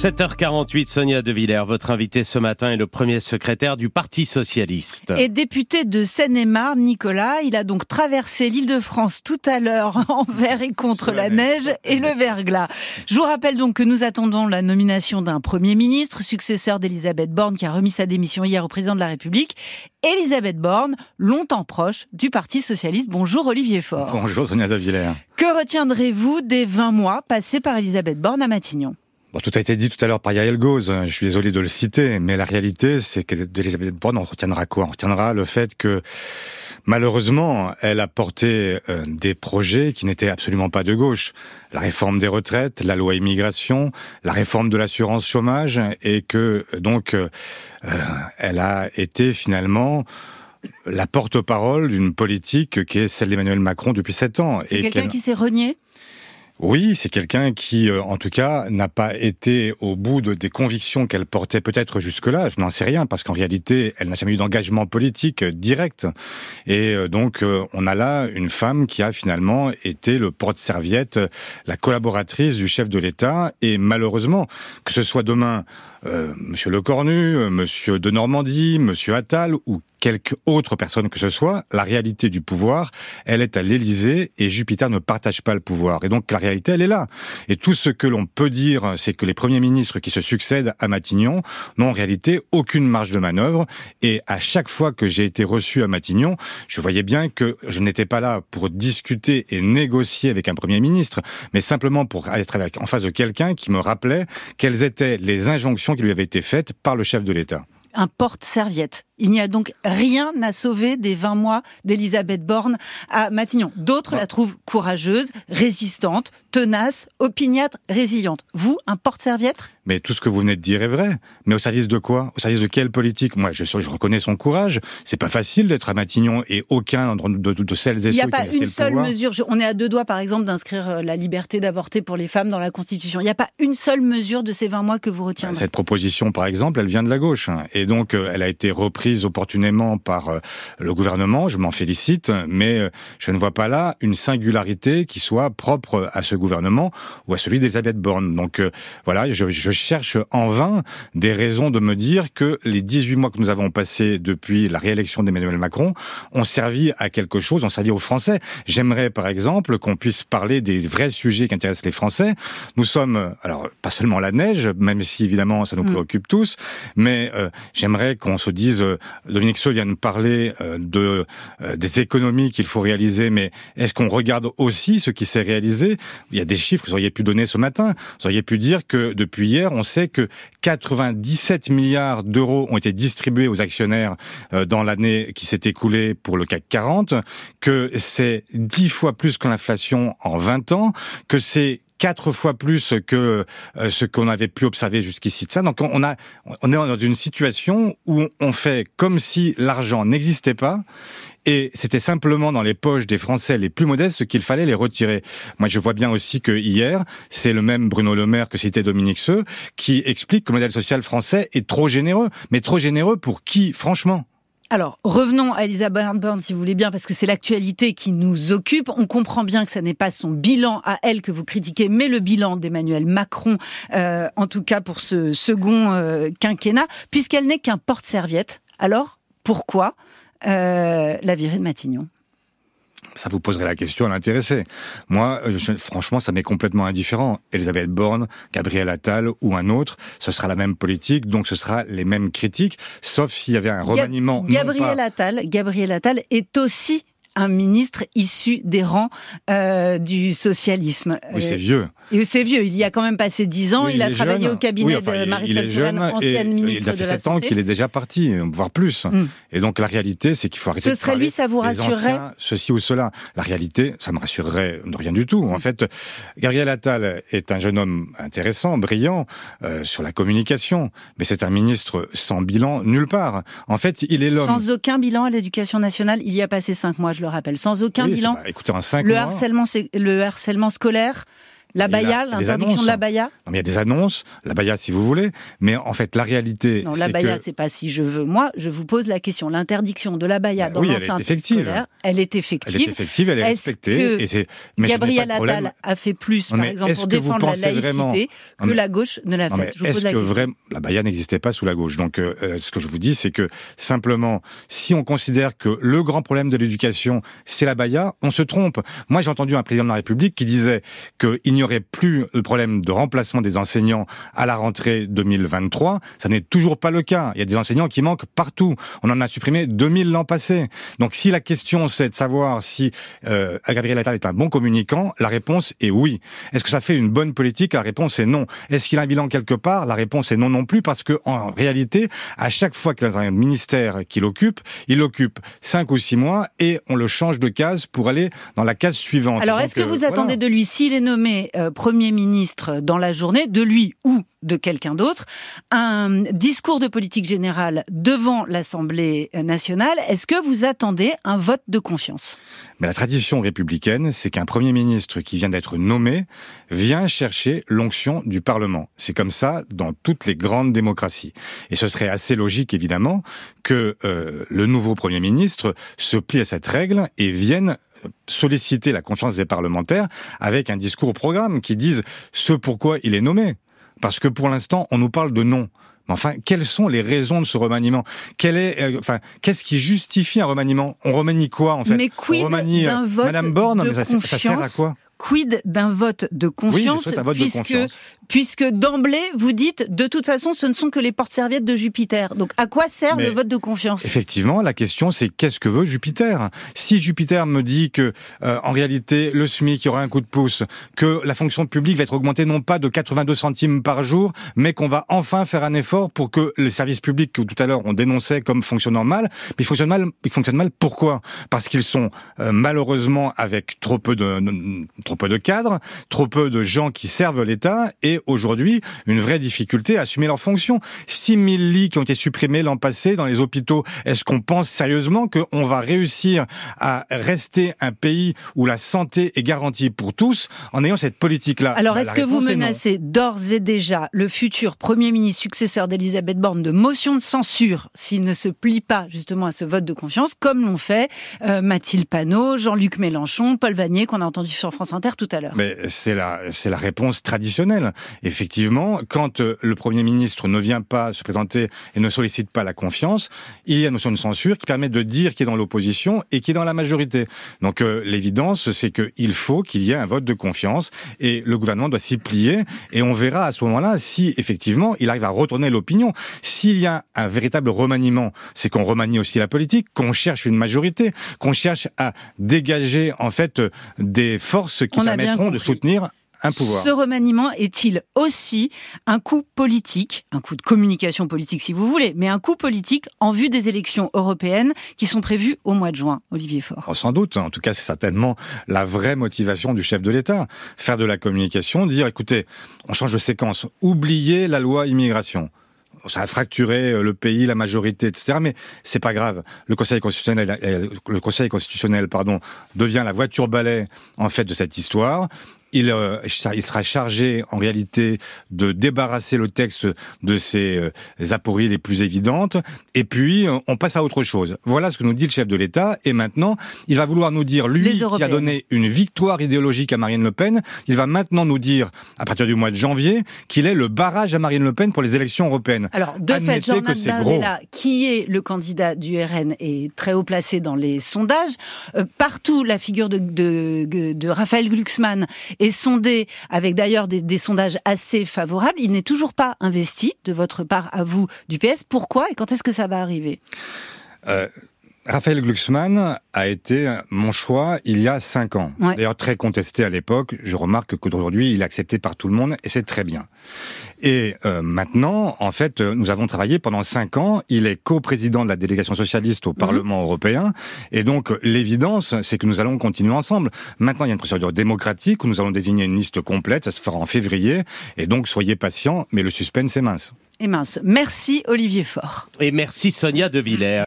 7h48, Sonia De Villers, votre invité ce matin est le premier secrétaire du Parti Socialiste. Et député de Seine-et-Marne, Nicolas, il a donc traversé l'île de France tout à l'heure envers et contre la neige et le verglas. Je vous rappelle donc que nous attendons la nomination d'un Premier ministre, successeur d'Elisabeth Borne qui a remis sa démission hier au président de la République. Elisabeth Borne, longtemps proche du Parti Socialiste. Bonjour Olivier Faure. Bonjour Sonia De Villers. Que retiendrez-vous des 20 mois passés par Elisabeth Borne à Matignon? Bon, tout a été dit tout à l'heure par Yael Goz, je suis désolé de le citer, mais la réalité, c'est que d'Elisabeth Borne, on retiendra quoi? On retiendra le fait que, malheureusement, elle a porté euh, des projets qui n'étaient absolument pas de gauche. La réforme des retraites, la loi immigration, la réforme de l'assurance chômage, et que, donc, euh, elle a été finalement la porte-parole d'une politique qui est celle d'Emmanuel Macron depuis sept ans. C'est quelqu'un qui s'est renié? Oui, c'est quelqu'un qui, euh, en tout cas, n'a pas été au bout de, des convictions qu'elle portait peut-être jusque-là. Je n'en sais rien, parce qu'en réalité, elle n'a jamais eu d'engagement politique direct. Et euh, donc, euh, on a là une femme qui a finalement été le porte-serviette, la collaboratrice du chef de l'État. Et malheureusement, que ce soit demain euh, Monsieur Lecornu, Monsieur de Normandie, Monsieur Attal ou quelque autre personne que ce soit, la réalité du pouvoir, elle est à l'Élysée et Jupiter ne partage pas le pouvoir. Et donc la réalité, elle est là. Et tout ce que l'on peut dire, c'est que les premiers ministres qui se succèdent à Matignon n'ont en réalité aucune marge de manœuvre. Et à chaque fois que j'ai été reçu à Matignon, je voyais bien que je n'étais pas là pour discuter et négocier avec un premier ministre, mais simplement pour être en face de quelqu'un qui me rappelait quelles étaient les injonctions qui lui avait été faite par le chef de l'État. Un porte-serviette. Il n'y a donc rien à sauver des 20 mois d'Elisabeth Borne à Matignon. D'autres la trouvent courageuse, résistante, tenace, opiniâtre, résiliente. Vous, un porte-serviette mais tout ce que vous venez de dire est vrai. Mais au service de quoi? Au service de quelle politique? Moi, je, je reconnais son courage. C'est pas facile d'être à Matignon et aucun de, de, de celles et ceux qui Il n'y a pas une seule mesure. on est à deux doigts, par exemple, d'inscrire euh, la liberté d'avorter pour les femmes dans la Constitution. Il n'y a pas une seule mesure de ces 20 mois que vous retiendrez. Cette proposition, par exemple, elle vient de la gauche. Et donc, euh, elle a été reprise opportunément par euh, le gouvernement. Je m'en félicite. Mais je ne vois pas là une singularité qui soit propre à ce gouvernement ou à celui d'Elisabeth Borne. Donc, voilà, je, je cherche en vain des raisons de me dire que les 18 mois que nous avons passés depuis la réélection d'Emmanuel Macron ont servi à quelque chose, ont servi aux Français. J'aimerais par exemple qu'on puisse parler des vrais sujets qui intéressent les Français. Nous sommes, alors pas seulement la neige, même si évidemment ça nous mm. préoccupe tous, mais euh, j'aimerais qu'on se dise, euh, Dominique Seux vient de parler euh, de des économies qu'il faut réaliser, mais est-ce qu'on regarde aussi ce qui s'est réalisé? Il y a des chiffres que vous auriez pu donner ce matin. Vous auriez pu dire que depuis hier, on sait que 97 milliards d'euros ont été distribués aux actionnaires euh, dans l'année qui s'est écoulée pour le CAC 40, que c'est 10 fois plus que l'inflation en 20 ans, que c'est quatre fois plus que euh, ce qu'on avait pu observer jusqu'ici de ça. Donc on a, on est dans une situation où on fait comme si l'argent n'existait pas et c'était simplement dans les poches des Français les plus modestes qu'il fallait les retirer. Moi, je vois bien aussi que hier, c'est le même Bruno Le Maire que citait Dominique Seux qui explique que le modèle social français est trop généreux. Mais trop généreux pour qui, franchement? Alors, revenons à Elisabeth Borne, si vous voulez bien, parce que c'est l'actualité qui nous occupe. On comprend bien que ce n'est pas son bilan à elle que vous critiquez, mais le bilan d'Emmanuel Macron, euh, en tout cas pour ce second euh, quinquennat, puisqu'elle n'est qu'un porte-serviette. Alors, pourquoi euh, la virée de Matignon? Ça vous poserait la question à l'intéressé. Moi, euh, franchement, ça m'est complètement indifférent. Elisabeth Borne, Gabriel Attal ou un autre, ce sera la même politique, donc ce sera les mêmes critiques, sauf s'il y avait un remaniement. Gabriel Attal, Gabriel Attal est aussi un ministre issu des rangs euh, du socialisme. Oui, c'est vieux. Et c'est vieux, il y a quand même passé dix ans, il, a travaillé au cabinet de Marisol Touraine, ancienne ministre de la Santé. Il a fait sept ans qu'il est déjà parti, voire plus. Hmm. Et donc la réalité, c'est qu'il faut arrêter Ce serait lui, ça vous rassurerait Ceci ou cela. La réalité, ça me rassurerait de rien du tout. En fait, Gabriel Attal est un jeune homme intéressant, brillant, euh, sur la communication, mais c'est un ministre sans bilan nulle part. En fait, il est l'homme... Sans aucun bilan à l'éducation nationale, il y a passé cinq mois, je le rappelle. Sans aucun bilan. écoutez, en cinq le mois... Harcèlement, le harcèlement scolaire La Baya, l'interdiction de la Baya Non, mais il y a des annonces, la Baya si vous voulez, mais en fait la réalité. Non, la Baya, c'est pas si je veux. Moi, je vous pose la question. L'interdiction de la Baya dans l'enceinte scolaire, elle est effective. Elle est effective, elle est, respectée. et mais Gabriel Attal a fait plus, par exemple, pour défendre la laïcité que la gauche ne l'a fait. Est-ce que vraiment la Baya n'existait pas sous la gauche Donc, euh, euh, ce que je vous dis, c'est que simplement, si on considère que le grand problème de l'éducation, c'est la Baya, on se trompe. Moi, j'ai entendu un président de la République qui disait qu'il n'y aurait plus le problème de remplacement des enseignants à la rentrée 2023. Ça n'est toujours pas le cas. Il y a des enseignants qui manquent partout. On en a supprimé 2000 l'an passé. Donc si la question c'est de savoir si euh, Gabriel Attal est un bon communicant, la réponse est oui. Est-ce que ça fait une bonne politique? La réponse est non. Est-ce qu'il a un bilan quelque part? La réponse est non non plus parce que en réalité, à chaque fois qu'il a un ministère qu'il occupe, il occupe cinq ou six mois et on le change de case pour aller dans la case suivante. Alors est-ce que vous euh, attendez de lui s'il est nommé euh, Premier ministre dans la journée, de lui ou de quelqu'un d'autre, un discours de politique générale devant l'Assemblée nationale. Est-ce que vous attendez un vote de confiance? Mais la tradition républicaine, c'est qu'un Premier ministre qui vient d'être nommé vient chercher l'onction du Parlement. C'est comme ça dans toutes les grandes démocraties. Et ce serait assez logique, évidemment, que euh, le nouveau Premier ministre se plie à cette règle et vienne solliciter la confiance des parlementaires avec un discours au programme qui dise ce pourquoi il est nommé. Parce que pour l'instant, on nous parle de non. Mais enfin, quelles sont les raisons de ce remaniement? Quel est, euh, enfin, qu'est-ce qui justifie un remaniement? On remanie quoi en fait? Mais quid d'un vote Madame Borne, de ça, ça, sert à quoi? quid d'un vote de confiance, puisque, puisque d'emblée, vous dites, de toute façon, ce ne sont que les portes-serviettes de Jupiter. Donc, à quoi sert le vote de confiance? Effectivement, la question, c'est qu'est-ce que veut Jupiter? Si Jupiter me dit que, euh, en réalité, le SMIC, il y aura un coup de pouce, que la fonction publique va être augmentée non pas de 82 centimes par jour, mais qu'on va enfin faire un effort pour que les services publics que tout à l'heure on dénonçait comme fonctionnant mal, mais ils fonctionnent mal, ils fonctionnent mal pourquoi? Parce qu'ils sont euh, malheureusement avec trop peu de trop peu de cadres, trop peu de gens qui servent l'État et aujourd'hui une vraie difficulté à assumer leurs fonctions. 6000 lits qui ont été supprimés l'an passé dans les hôpitaux. Est-ce qu'on pense sérieusement qu'on va réussir à rester un pays où la santé est garantie pour tous en ayant cette politique-là? Alors bah, est-ce que vous menacez d'ores et déjà le futur Premier ministre successeur d'Elisabeth Borne de motion de censure s'il ne se plie pas justement à ce vote de confiance, comme l'ont fait euh, Mathilde Panot, Jean-Luc Mélenchon, Paul Vanier qu'on a entendu sur France Inter tout à l'heure? Mais c'est la, c'est la réponse traditionnelle. Effectivement, quand euh, le Premier ministre ne vient pas se présenter et ne sollicite pas la confiance, il y a une notion de censure qui permet de dire qui est dans l'opposition et qui est dans la majorité. Donc euh, l'évidence, c'est qu'il faut qu'il y ait un vote de confiance et le gouvernement doit s'y plier et on verra à ce moment-là si effectivement il arrive à retourner l'opinion. S'il y a un véritable remaniement, c'est qu'on remanie aussi la politique, qu'on cherche une majorité, qu'on cherche à dégager en fait des forces qui permettront de soutenir un pouvoir. Ce remaniement est-il aussi un coup politique, un coup de communication politique si vous voulez, mais un coup politique en vue des élections européennes qui sont prévues au mois de juin, Olivier Faure? Oh, Sans doute, en tout cas c'est certainement la vraie motivation du chef de l'État. Faire de la communication, dire écoutez, on change de séquence, oubliez la loi immigration ça a fracturé euh, le pays, la majorité, etc. Mais c'est pas grave. Le Conseil constitutionnel, le Conseil constitutionnel, pardon, devient la voiture balai en fait de cette histoire il, euh, il sera chargé en réalité de débarrasser le texte de ces euh, apories les plus évidentes, et puis euh, on passe à autre chose. Voilà ce que nous dit le chef de l'État, et maintenant il va vouloir nous dire, lui qui a donné une victoire idéologique à Marine Le Pen, il va maintenant nous dire, à partir du mois de janvier, qu'il est le barrage à Marine Le Pen pour les élections européennes. Alors, de fait, jean qui est le candidat du RN, est très haut placé dans les sondages. partout, la figure de, de, de Raphaël Glucksmann est sondé avec d'ailleurs des, sondages assez favorables. Il n'est toujours pas investi de votre part à vous du PS. Pourquoi et quand est-ce que ça va arriver? Euh, Raphaël Glucksmann a été mon choix il y a cinq ans. D'ailleurs très contesté à l'époque. Je remarque qu'aujourd'hui il est accepté par tout le monde et c'est très bien. Et euh, maintenant, en fait, nous avons travaillé pendant cinq ans. Il est co-président de la délégation socialiste au mhm. Parlement européen. Et donc l'évidence, c'est que nous allons continuer ensemble. Maintenant, il y a une procédure démocratique où nous allons désigner une liste complète. Ça se fera en février. Et donc soyez patients, mais le suspense est mince. Et mince. Merci Olivier Faure. Et merci Sonia De Villers.